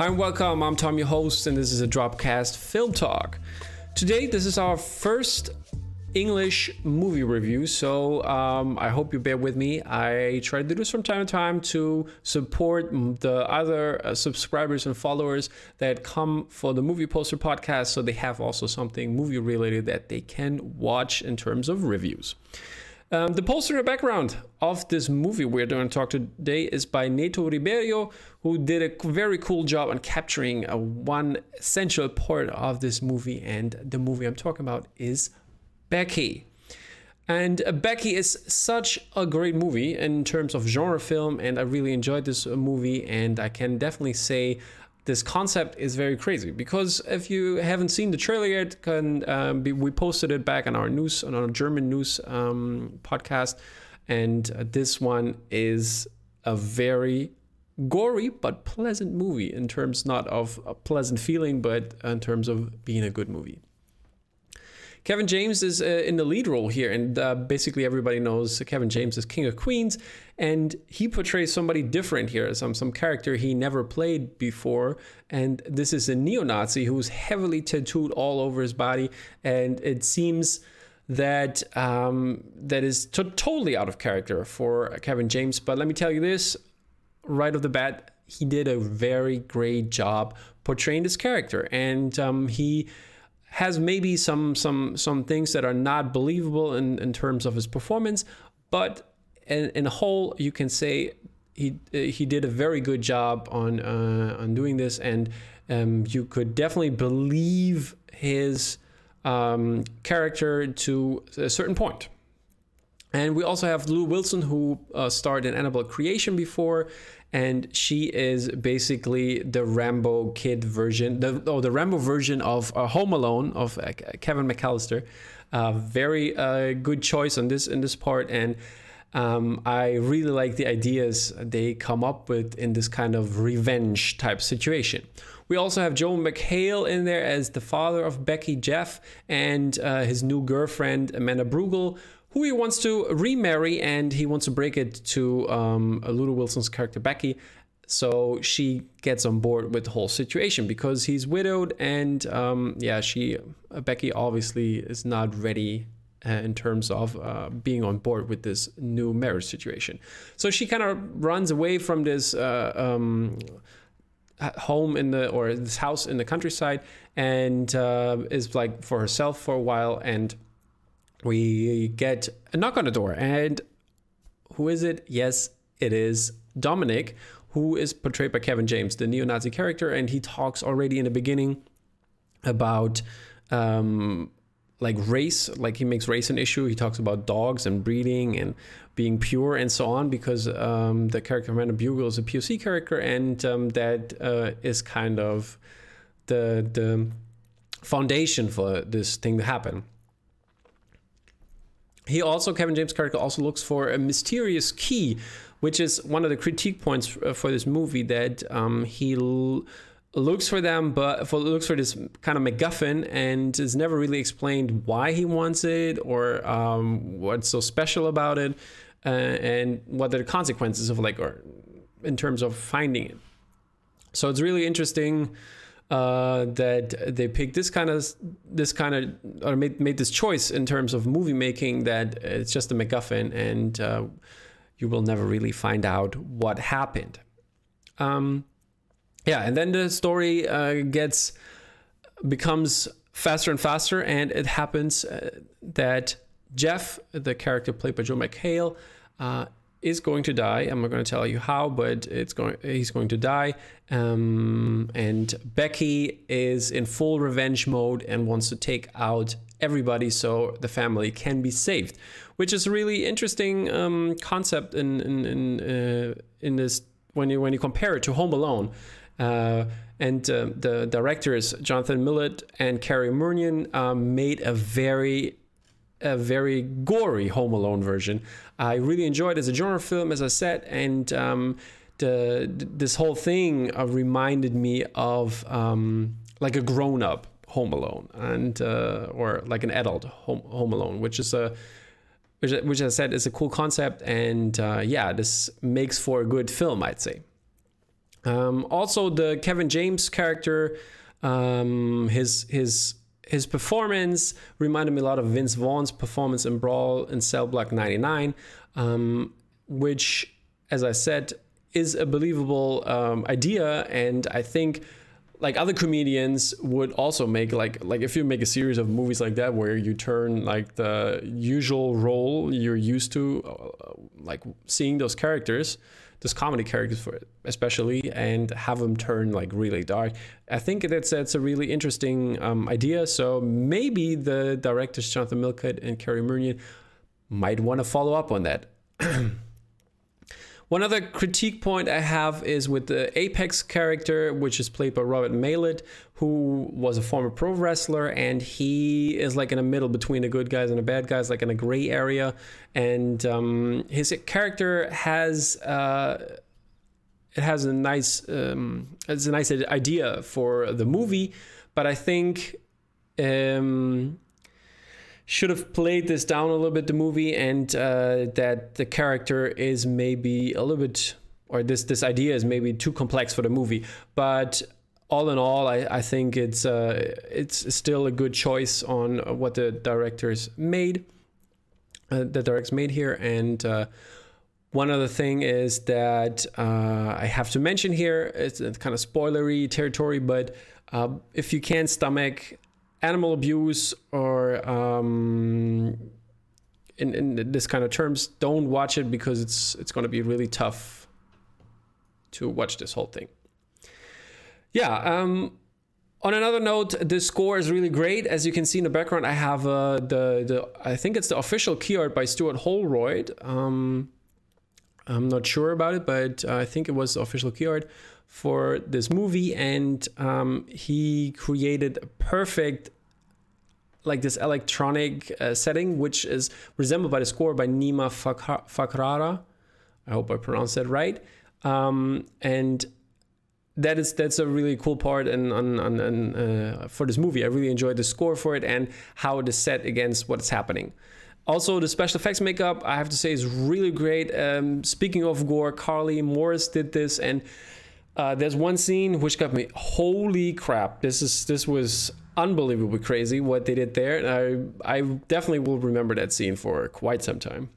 Hi and welcome. I'm Tom, your host, and this is a Dropcast Film Talk. Today, this is our first English movie review, so um, I hope you bear with me. I try to do this from time to time to support the other uh, subscribers and followers that come for the Movie Poster podcast, so they have also something movie related that they can watch in terms of reviews. Um, the poster in the background of this movie we're going to talk today is by Neto Ribeiro, who did a very cool job on capturing a one essential part of this movie. And the movie I'm talking about is Becky. And uh, Becky is such a great movie in terms of genre film, and I really enjoyed this movie. And I can definitely say this concept is very crazy because if you haven't seen the trailer yet, can um, be, we posted it back on our news on our German news um, podcast, and uh, this one is a very gory but pleasant movie in terms not of a pleasant feeling, but in terms of being a good movie. Kevin James is uh, in the lead role here, and uh, basically everybody knows Kevin James is King of Queens, and he portrays somebody different here, some some character he never played before, and this is a neo-Nazi who's heavily tattooed all over his body, and it seems that um, that is to- totally out of character for Kevin James. But let me tell you this, right off the bat, he did a very great job portraying this character, and um, he has maybe some some some things that are not believable in, in terms of his performance, but in, in a whole, you can say he he did a very good job on uh, on doing this, and um, you could definitely believe his um, character to a certain point. And we also have Lulu Wilson, who uh, starred in Annabelle Creation before, and she is basically the Rambo kid version, the oh, the Rambo version of uh, Home Alone of uh, Kevin McAllister. Uh, very uh, good choice on this in this part, and um, I really like the ideas they come up with in this kind of revenge type situation. We also have Joel McHale in there as the father of Becky Jeff and uh, his new girlfriend Amanda Brugel who he wants to remarry and he wants to break it to um, Lulu Wilson's character Becky. So she gets on board with the whole situation because he's widowed and um, yeah, she Becky obviously is not ready uh, in terms of uh, being on board with this new marriage situation. So she kind of runs away from this uh, um, home in the or this house in the countryside and uh, is like for herself for a while and we get a knock on the door. And who is it? Yes, it is Dominic, who is portrayed by Kevin James, the neo Nazi character. And he talks already in the beginning about. Um, like race, like he makes race an issue. He talks about dogs and breeding and being pure and so on, because um, the character Amanda Brugel is a POC character, and um, that uh, is kind of the the foundation for this thing to happen. He also, Kevin James' character, also looks for a mysterious key, which is one of the critique points uh, for this movie that um, he l- looks for them, but for, looks for this kind of MacGuffin, and is never really explained why he wants it or um, what's so special about it, uh, and what are the consequences of like, or in terms of finding it. So it's really interesting uh, that they picked this kind of this kind of or made, made this choice in terms of movie making that it's just a MacGuffin and uh, you will never really find out what happened. Um, yeah, and then the story uh, gets becomes faster and faster, and it happens uh, that Jeff, the character played by Joel McHale, uh, is going to die. I'm not going to tell you how, but it's going. He's going to die. Um, and Becky is in full revenge mode and wants to take out everybody so the family can be saved, which is a really interesting um, concept in in in, uh, in this when you when you compare it to Home Alone. Uh, and uh, the directors Jonathan Milott and Cary Murnion um, made a very a very gory Home Alone version. I really enjoyed it as a genre film, as I said, and um, the this whole thing uh, reminded me of um, like a grown up Home Alone, and uh, or like an adult Home Home Alone, which is a which, which I said is a cool concept, and uh, yeah, this makes for a good film, I'd say. Um, also, the Kevin James character, um, his his his performance reminded me a lot of Vince Vaughn's performance in Brawl in Cell Block 99, um, which, as I said, is a believable um, idea, and I think like other comedians would also make like like if you make a series of movies like that where you turn like the usual role you're used to uh, like seeing those characters those comedy characters for especially and have them turn like really dark i think that's that's a really interesting um, idea. So maybe the directors Jonathan Milott and Cary Murnion might want to follow up on that One other critique point I have is with the Apex character, which is played by Robert Maillet, who was a former pro wrestler, and he is like in the middle between the good guys and the bad guys, like in a gray area. And um, his character has. Uh, it has a nice um, it's a nice idea for the movie, but I think um, should have played this down a little bit the movie and uh, that the character is maybe a little bit or this this idea is maybe too complex for the movie. But all in all I, I think it's uh, it's still a good choice on what the directors made uh, the directors made here. And uh, one other thing is that uh, I have to mention here it's kind of spoilery territory but uh, if you can't stomach animal abuse or um, in, in this kind of terms, don't watch it because it's it's going to be really tough to watch this whole thing. Yeah. Um, on another note, the score is really great. As you can see in the background, I have uh, the the I think it's the official key art by Stuart Holroyd. Um, I'm not sure about it, but I think it was official key art for this movie, and um, he created a perfect like this electronic uh, setting, which is resembled by the score by Nima Fakhrara. I hope I pronounced that right. Um, and that is that's a really cool part and uh, for this movie. I really enjoyed the score for it and how it is set against what's happening. Also, the special effects makeup, I have to say, is really great. Um, speaking of gore, Carly Morris did this, and uh, there's one scene which got me holy crap this is this was unbelievably crazy what they did there i i definitely will remember that scene for quite some time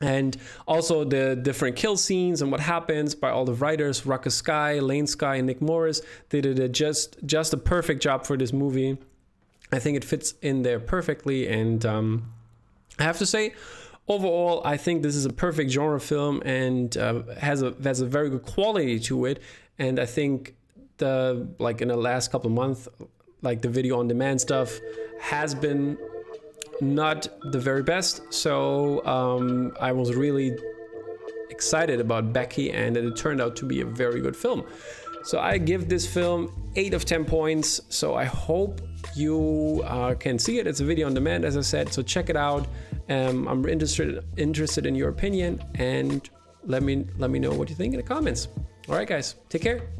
and also the different kill scenes and what happens by all the writers Ruckus Skye, Lane Skye, and nick morris they did a just just a perfect job for this movie i think it fits in there perfectly and um, i have to say overall, I think this is a perfect genre film and uh, has a has a very good quality to it. And I think the like in the last couple of months, like the video on demand stuff has been not the very best. So um, I was really excited about Becky, and it turned out to be a very good film. So I give this film 8 of 10 points. So I hope you uh, can see it. It's a video on demand, as I said. So check it out. Um, I'm interested interested in your opinion, and let me let me know what you think in the comments. All right, guys, take care.